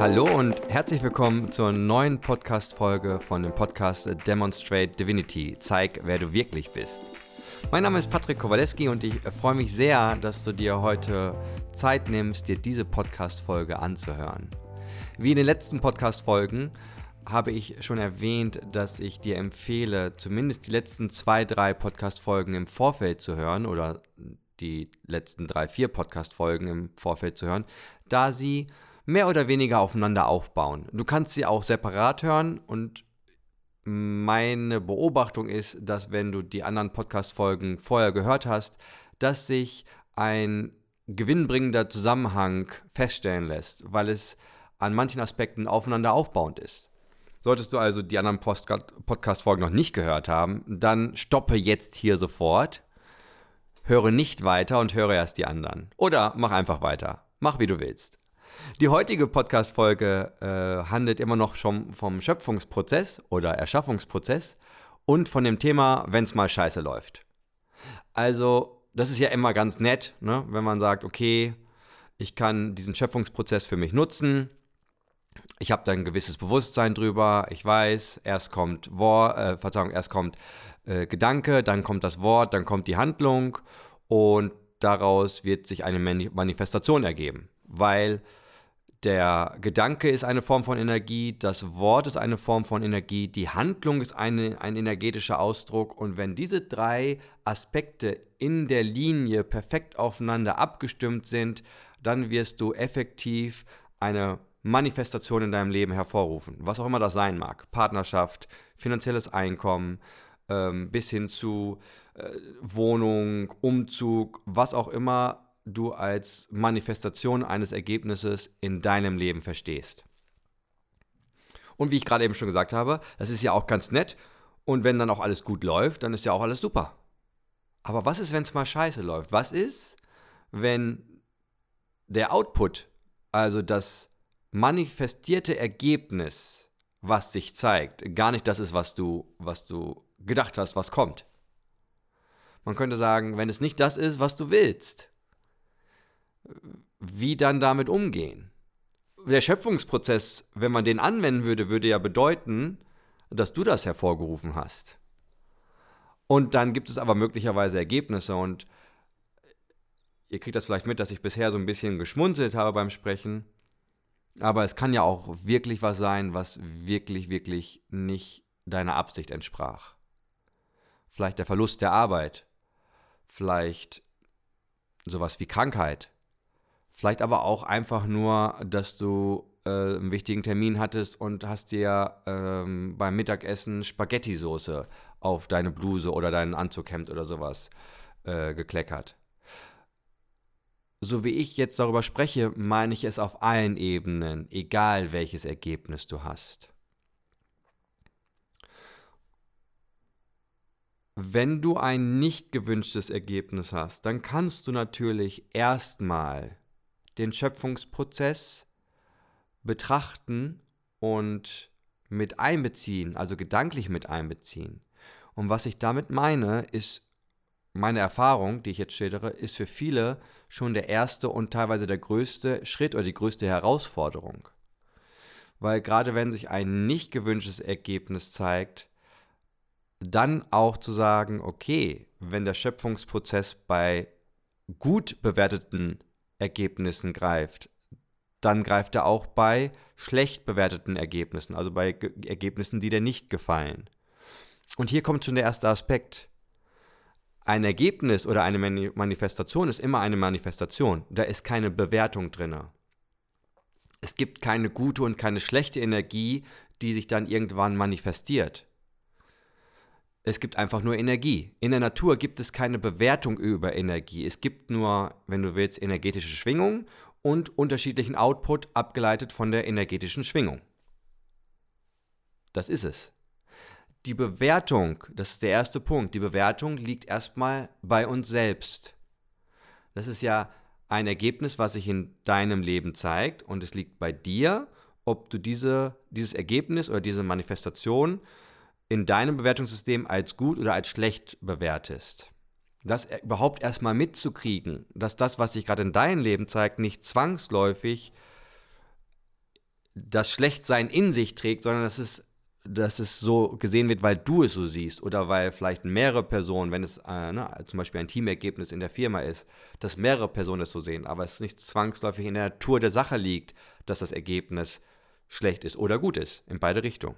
Hallo und herzlich willkommen zur neuen Podcast-Folge von dem Podcast Demonstrate Divinity. Zeig, wer du wirklich bist. Mein Name ist Patrick Kowaleski und ich freue mich sehr, dass du dir heute Zeit nimmst, dir diese Podcast-Folge anzuhören. Wie in den letzten Podcast-Folgen habe ich schon erwähnt, dass ich dir empfehle, zumindest die letzten zwei, drei Podcast-Folgen im Vorfeld zu hören oder die letzten drei, vier Podcast-Folgen im Vorfeld zu hören, da sie mehr oder weniger aufeinander aufbauen. Du kannst sie auch separat hören und meine Beobachtung ist, dass wenn du die anderen Podcast-Folgen vorher gehört hast, dass sich ein gewinnbringender Zusammenhang feststellen lässt, weil es an manchen Aspekten aufeinander aufbauend ist. Solltest du also die anderen Podcast-Folgen noch nicht gehört haben, dann stoppe jetzt hier sofort, höre nicht weiter und höre erst die anderen. Oder mach einfach weiter. Mach wie du willst. Die heutige Podcast-Folge äh, handelt immer noch schon vom Schöpfungsprozess oder Erschaffungsprozess und von dem Thema, wenn es mal scheiße läuft. Also, das ist ja immer ganz nett, ne? wenn man sagt, okay, ich kann diesen Schöpfungsprozess für mich nutzen. Ich habe da ein gewisses Bewusstsein drüber. Ich weiß, erst kommt Wort, äh, Verzeihung, erst kommt äh, Gedanke, dann kommt das Wort, dann kommt die Handlung und daraus wird sich eine Manifestation ergeben, weil der Gedanke ist eine Form von Energie, das Wort ist eine Form von Energie, die Handlung ist eine, ein energetischer Ausdruck. Und wenn diese drei Aspekte in der Linie perfekt aufeinander abgestimmt sind, dann wirst du effektiv eine Manifestation in deinem Leben hervorrufen. Was auch immer das sein mag. Partnerschaft, finanzielles Einkommen, ähm, bis hin zu äh, Wohnung, Umzug, was auch immer du als Manifestation eines Ergebnisses in deinem Leben verstehst. Und wie ich gerade eben schon gesagt habe, das ist ja auch ganz nett. Und wenn dann auch alles gut läuft, dann ist ja auch alles super. Aber was ist, wenn es mal scheiße läuft? Was ist, wenn der Output, also das manifestierte Ergebnis, was sich zeigt, gar nicht das ist, was du, was du gedacht hast, was kommt? Man könnte sagen, wenn es nicht das ist, was du willst, wie dann damit umgehen. Der Schöpfungsprozess, wenn man den anwenden würde, würde ja bedeuten, dass du das hervorgerufen hast. Und dann gibt es aber möglicherweise Ergebnisse und ihr kriegt das vielleicht mit, dass ich bisher so ein bisschen geschmunzelt habe beim Sprechen. Aber es kann ja auch wirklich was sein, was wirklich, wirklich nicht deiner Absicht entsprach. Vielleicht der Verlust der Arbeit. Vielleicht sowas wie Krankheit. Vielleicht aber auch einfach nur, dass du äh, einen wichtigen Termin hattest und hast dir ähm, beim Mittagessen Spaghetti-Soße auf deine Bluse oder dein Anzughemd oder sowas äh, gekleckert. So wie ich jetzt darüber spreche, meine ich es auf allen Ebenen, egal welches Ergebnis du hast. Wenn du ein nicht gewünschtes Ergebnis hast, dann kannst du natürlich erstmal den Schöpfungsprozess betrachten und mit einbeziehen, also gedanklich mit einbeziehen. Und was ich damit meine, ist meine Erfahrung, die ich jetzt schildere, ist für viele schon der erste und teilweise der größte Schritt oder die größte Herausforderung. Weil gerade wenn sich ein nicht gewünschtes Ergebnis zeigt, dann auch zu sagen, okay, wenn der Schöpfungsprozess bei gut bewerteten Ergebnissen greift, dann greift er auch bei schlecht bewerteten Ergebnissen, also bei Ge Ergebnissen, die dir nicht gefallen. Und hier kommt schon der erste Aspekt. Ein Ergebnis oder eine Manifestation ist immer eine Manifestation. Da ist keine Bewertung drin. Es gibt keine gute und keine schlechte Energie, die sich dann irgendwann manifestiert. Es gibt einfach nur Energie. In der Natur gibt es keine Bewertung über Energie. Es gibt nur, wenn du willst, energetische Schwingung und unterschiedlichen Output abgeleitet von der energetischen Schwingung. Das ist es. Die Bewertung, das ist der erste Punkt, die Bewertung liegt erstmal bei uns selbst. Das ist ja ein Ergebnis, was sich in deinem Leben zeigt und es liegt bei dir, ob du diese, dieses Ergebnis oder diese Manifestation in deinem Bewertungssystem als gut oder als schlecht bewertest. Das überhaupt erstmal mitzukriegen, dass das, was sich gerade in deinem Leben zeigt, nicht zwangsläufig das Schlechtsein in sich trägt, sondern dass es, dass es so gesehen wird, weil du es so siehst oder weil vielleicht mehrere Personen, wenn es äh, ne, zum Beispiel ein Teamergebnis in der Firma ist, dass mehrere Personen es so sehen, aber es nicht zwangsläufig in der Natur der Sache liegt, dass das Ergebnis schlecht ist oder gut ist, in beide Richtungen.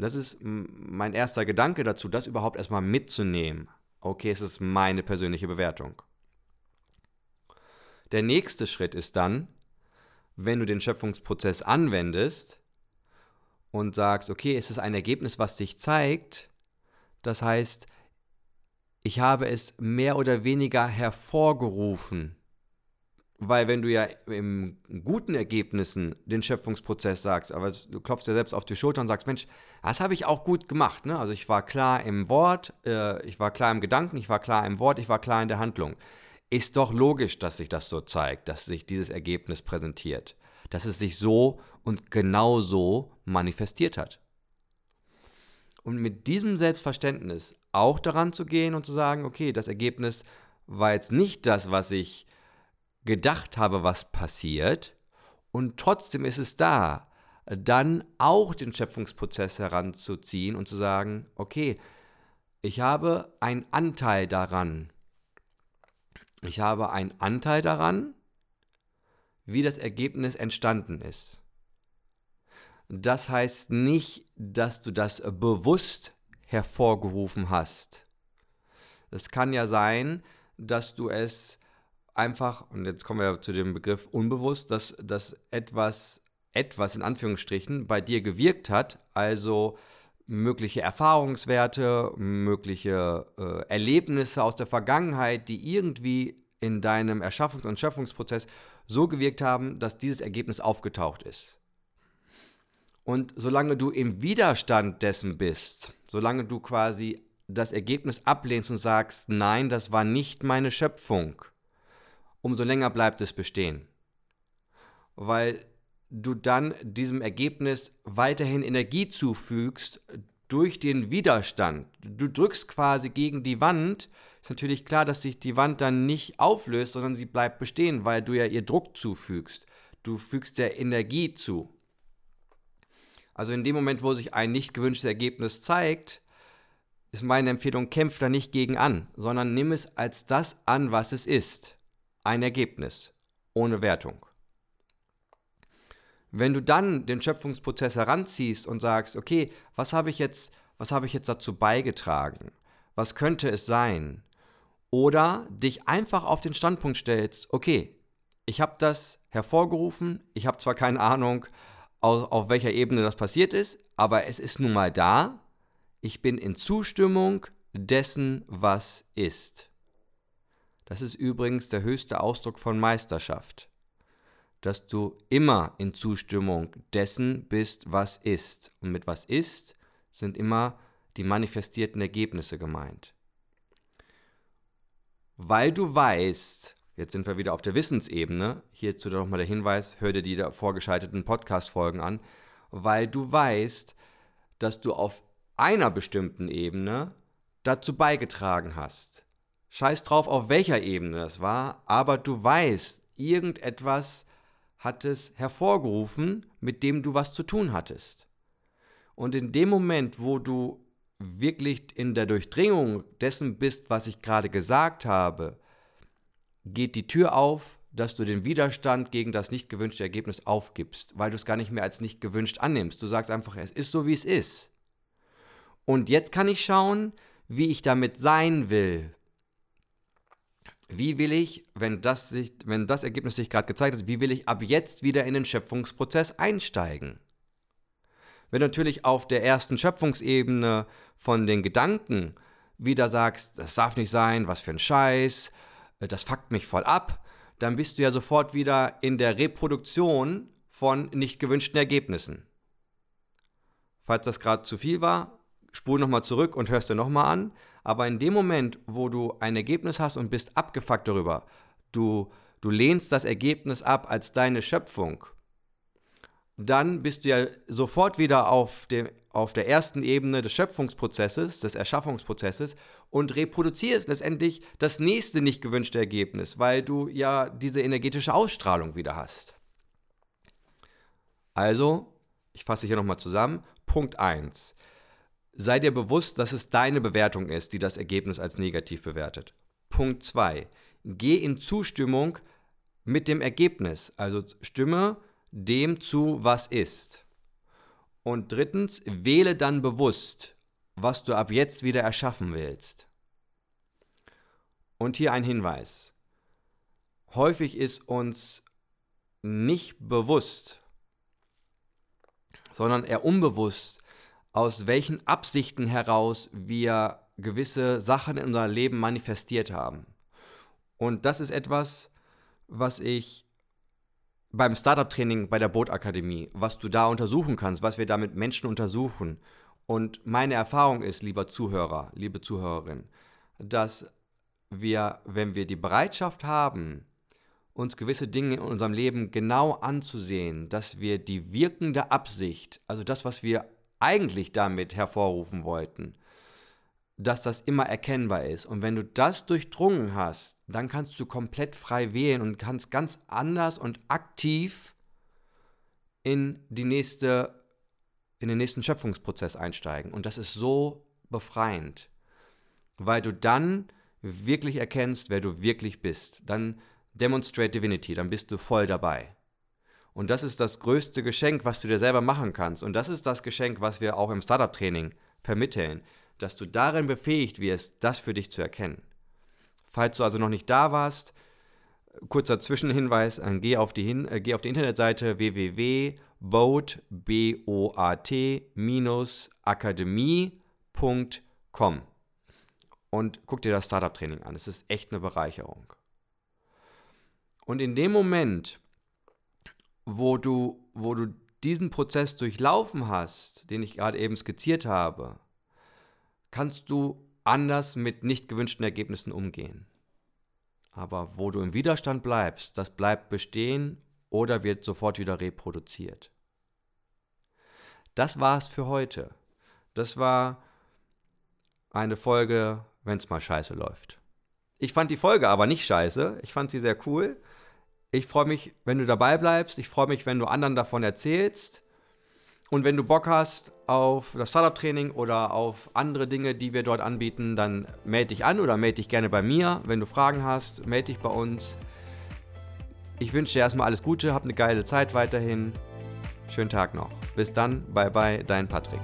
Das ist mein erster Gedanke dazu, das überhaupt erstmal mitzunehmen. Okay, es ist meine persönliche Bewertung. Der nächste Schritt ist dann, wenn du den Schöpfungsprozess anwendest und sagst, okay, es ist ein Ergebnis, was sich zeigt, das heißt, ich habe es mehr oder weniger hervorgerufen. Weil wenn du ja im guten Ergebnissen den Schöpfungsprozess sagst, aber du klopfst dir selbst auf die Schulter und sagst, Mensch, das habe ich auch gut gemacht. Ne? Also ich war klar im Wort, äh, ich war klar im Gedanken, ich war klar im Wort, ich war klar in der Handlung ist doch logisch, dass sich das so zeigt, dass sich dieses Ergebnis präsentiert, dass es sich so und genau so manifestiert hat. Und mit diesem Selbstverständnis auch daran zu gehen und zu sagen, okay, das Ergebnis war jetzt nicht das, was ich gedacht habe, was passiert, und trotzdem ist es da, dann auch den Schöpfungsprozess heranzuziehen und zu sagen, okay, ich habe einen Anteil daran, ich habe einen Anteil daran, wie das Ergebnis entstanden ist. Das heißt nicht, dass du das bewusst hervorgerufen hast. Es kann ja sein, dass du es einfach, und jetzt kommen wir zu dem Begriff unbewusst, dass, dass etwas, etwas in Anführungsstrichen bei dir gewirkt hat, also mögliche Erfahrungswerte, mögliche äh, Erlebnisse aus der Vergangenheit, die irgendwie in deinem Erschaffungs- und Schöpfungsprozess so gewirkt haben, dass dieses Ergebnis aufgetaucht ist. Und solange du im Widerstand dessen bist, solange du quasi das Ergebnis ablehnst und sagst, nein, das war nicht meine Schöpfung, umso länger bleibt es bestehen. Weil du dann diesem Ergebnis weiterhin Energie zufügst durch den Widerstand. Du drückst quasi gegen die Wand, ist natürlich klar, dass sich die Wand dann nicht auflöst, sondern sie bleibt bestehen, weil du ja ihr Druck zufügst. Du fügst der Energie zu. Also in dem Moment, wo sich ein nicht gewünschtes Ergebnis zeigt, ist meine Empfehlung, kämpf da nicht gegen an, sondern nimm es als das an, was es ist. Ein Ergebnis, ohne Wertung. Wenn du dann den Schöpfungsprozess heranziehst und sagst, okay, was habe ich jetzt, was habe ich jetzt dazu beigetragen? Was könnte es sein? Oder dich einfach auf den Standpunkt stellst, okay, ich habe das hervorgerufen, ich habe zwar keine Ahnung, auf, auf welcher Ebene das passiert ist, aber es ist nun mal da, ich bin in Zustimmung dessen, was ist. Das ist übrigens der höchste Ausdruck von Meisterschaft dass du immer in Zustimmung dessen bist, was ist. Und mit was ist sind immer die manifestierten Ergebnisse gemeint. Weil du weißt, jetzt sind wir wieder auf der Wissensebene, hierzu nochmal der Hinweis, hör dir die da vorgeschalteten Podcast-Folgen an, weil du weißt, dass du auf einer bestimmten Ebene dazu beigetragen hast. Scheiß drauf, auf welcher Ebene das war, aber du weißt, irgendetwas hat es hervorgerufen, mit dem du was zu tun hattest. Und in dem Moment, wo du wirklich in der Durchdringung dessen bist, was ich gerade gesagt habe, geht die Tür auf, dass du den Widerstand gegen das nicht gewünschte Ergebnis aufgibst, weil du es gar nicht mehr als nicht gewünscht annimmst. Du sagst einfach, es ist so, wie es ist. Und jetzt kann ich schauen, wie ich damit sein will. Wie will ich, wenn das, sich, wenn das Ergebnis sich gerade gezeigt hat, wie will ich ab jetzt wieder in den Schöpfungsprozess einsteigen? Wenn du natürlich auf der ersten Schöpfungsebene von den Gedanken wieder sagst, das darf nicht sein, was für ein Scheiß, äh, das fuckt mich voll ab, dann bist du ja sofort wieder in der Reproduktion von nicht gewünschten Ergebnissen. Falls das gerade zu viel war, spul nochmal zurück und hörst dir nochmal an. Aber in dem Moment, wo du ein Ergebnis hast und bist abgefuckt darüber, du, du lehnst das Ergebnis ab als deine Schöpfung, dann bist du ja sofort wieder auf, dem, auf der ersten Ebene des Schöpfungsprozesses, des Erschaffungsprozesses und reproduzierst letztendlich das nächste nicht gewünschte Ergebnis, weil du ja diese energetische Ausstrahlung wieder hast. Also, ich fasse hier nochmal zusammen. Punkt 1. Sei dir bewusst, dass es deine Bewertung ist, die das Ergebnis als negativ bewertet. Punkt 2. Geh in Zustimmung mit dem Ergebnis. Also stimme dem zu, was ist. Und drittens, wähle dann bewusst, was du ab jetzt wieder erschaffen willst. Und hier ein Hinweis. Häufig ist uns nicht bewusst, sondern eher unbewusst, aus welchen Absichten heraus wir gewisse Sachen in unserem Leben manifestiert haben. Und das ist etwas, was ich beim Startup-Training bei der Bootakademie, was du da untersuchen kannst, was wir da mit Menschen untersuchen. Und meine Erfahrung ist, lieber Zuhörer, liebe Zuhörerin, dass wir, wenn wir die Bereitschaft haben, uns gewisse Dinge in unserem Leben genau anzusehen, dass wir die wirkende Absicht, also das, was wir eigentlich damit hervorrufen wollten, dass das immer erkennbar ist. Und wenn du das durchdrungen hast, dann kannst du komplett frei wählen und kannst ganz anders und aktiv in die nächste in den nächsten Schöpfungsprozess einsteigen und das ist so befreiend, weil du dann wirklich erkennst, wer du wirklich bist. Dann demonstrate divinity, dann bist du voll dabei. Und das ist das größte Geschenk, was du dir selber machen kannst. Und das ist das Geschenk, was wir auch im Startup-Training vermitteln dass du darin befähigt wirst, das für dich zu erkennen. Falls du also noch nicht da warst, kurzer Zwischenhinweis, äh, geh, auf die hin, äh, geh auf die Internetseite www.boat-akademie.com und guck dir das Startup-Training an. Es ist echt eine Bereicherung. Und in dem Moment, wo du, wo du diesen Prozess durchlaufen hast, den ich gerade eben skizziert habe, kannst du anders mit nicht gewünschten Ergebnissen umgehen. Aber wo du im Widerstand bleibst, das bleibt bestehen oder wird sofort wieder reproduziert. Das war's für heute. Das war eine Folge, wenn es mal scheiße läuft. Ich fand die Folge aber nicht scheiße. Ich fand sie sehr cool. Ich freue mich, wenn du dabei bleibst. Ich freue mich, wenn du anderen davon erzählst. Und wenn du Bock hast auf das Startup-Training oder auf andere Dinge, die wir dort anbieten, dann melde dich an oder melde dich gerne bei mir. Wenn du Fragen hast, melde dich bei uns. Ich wünsche dir erstmal alles Gute, hab eine geile Zeit weiterhin. Schönen Tag noch. Bis dann, bye bye, dein Patrick.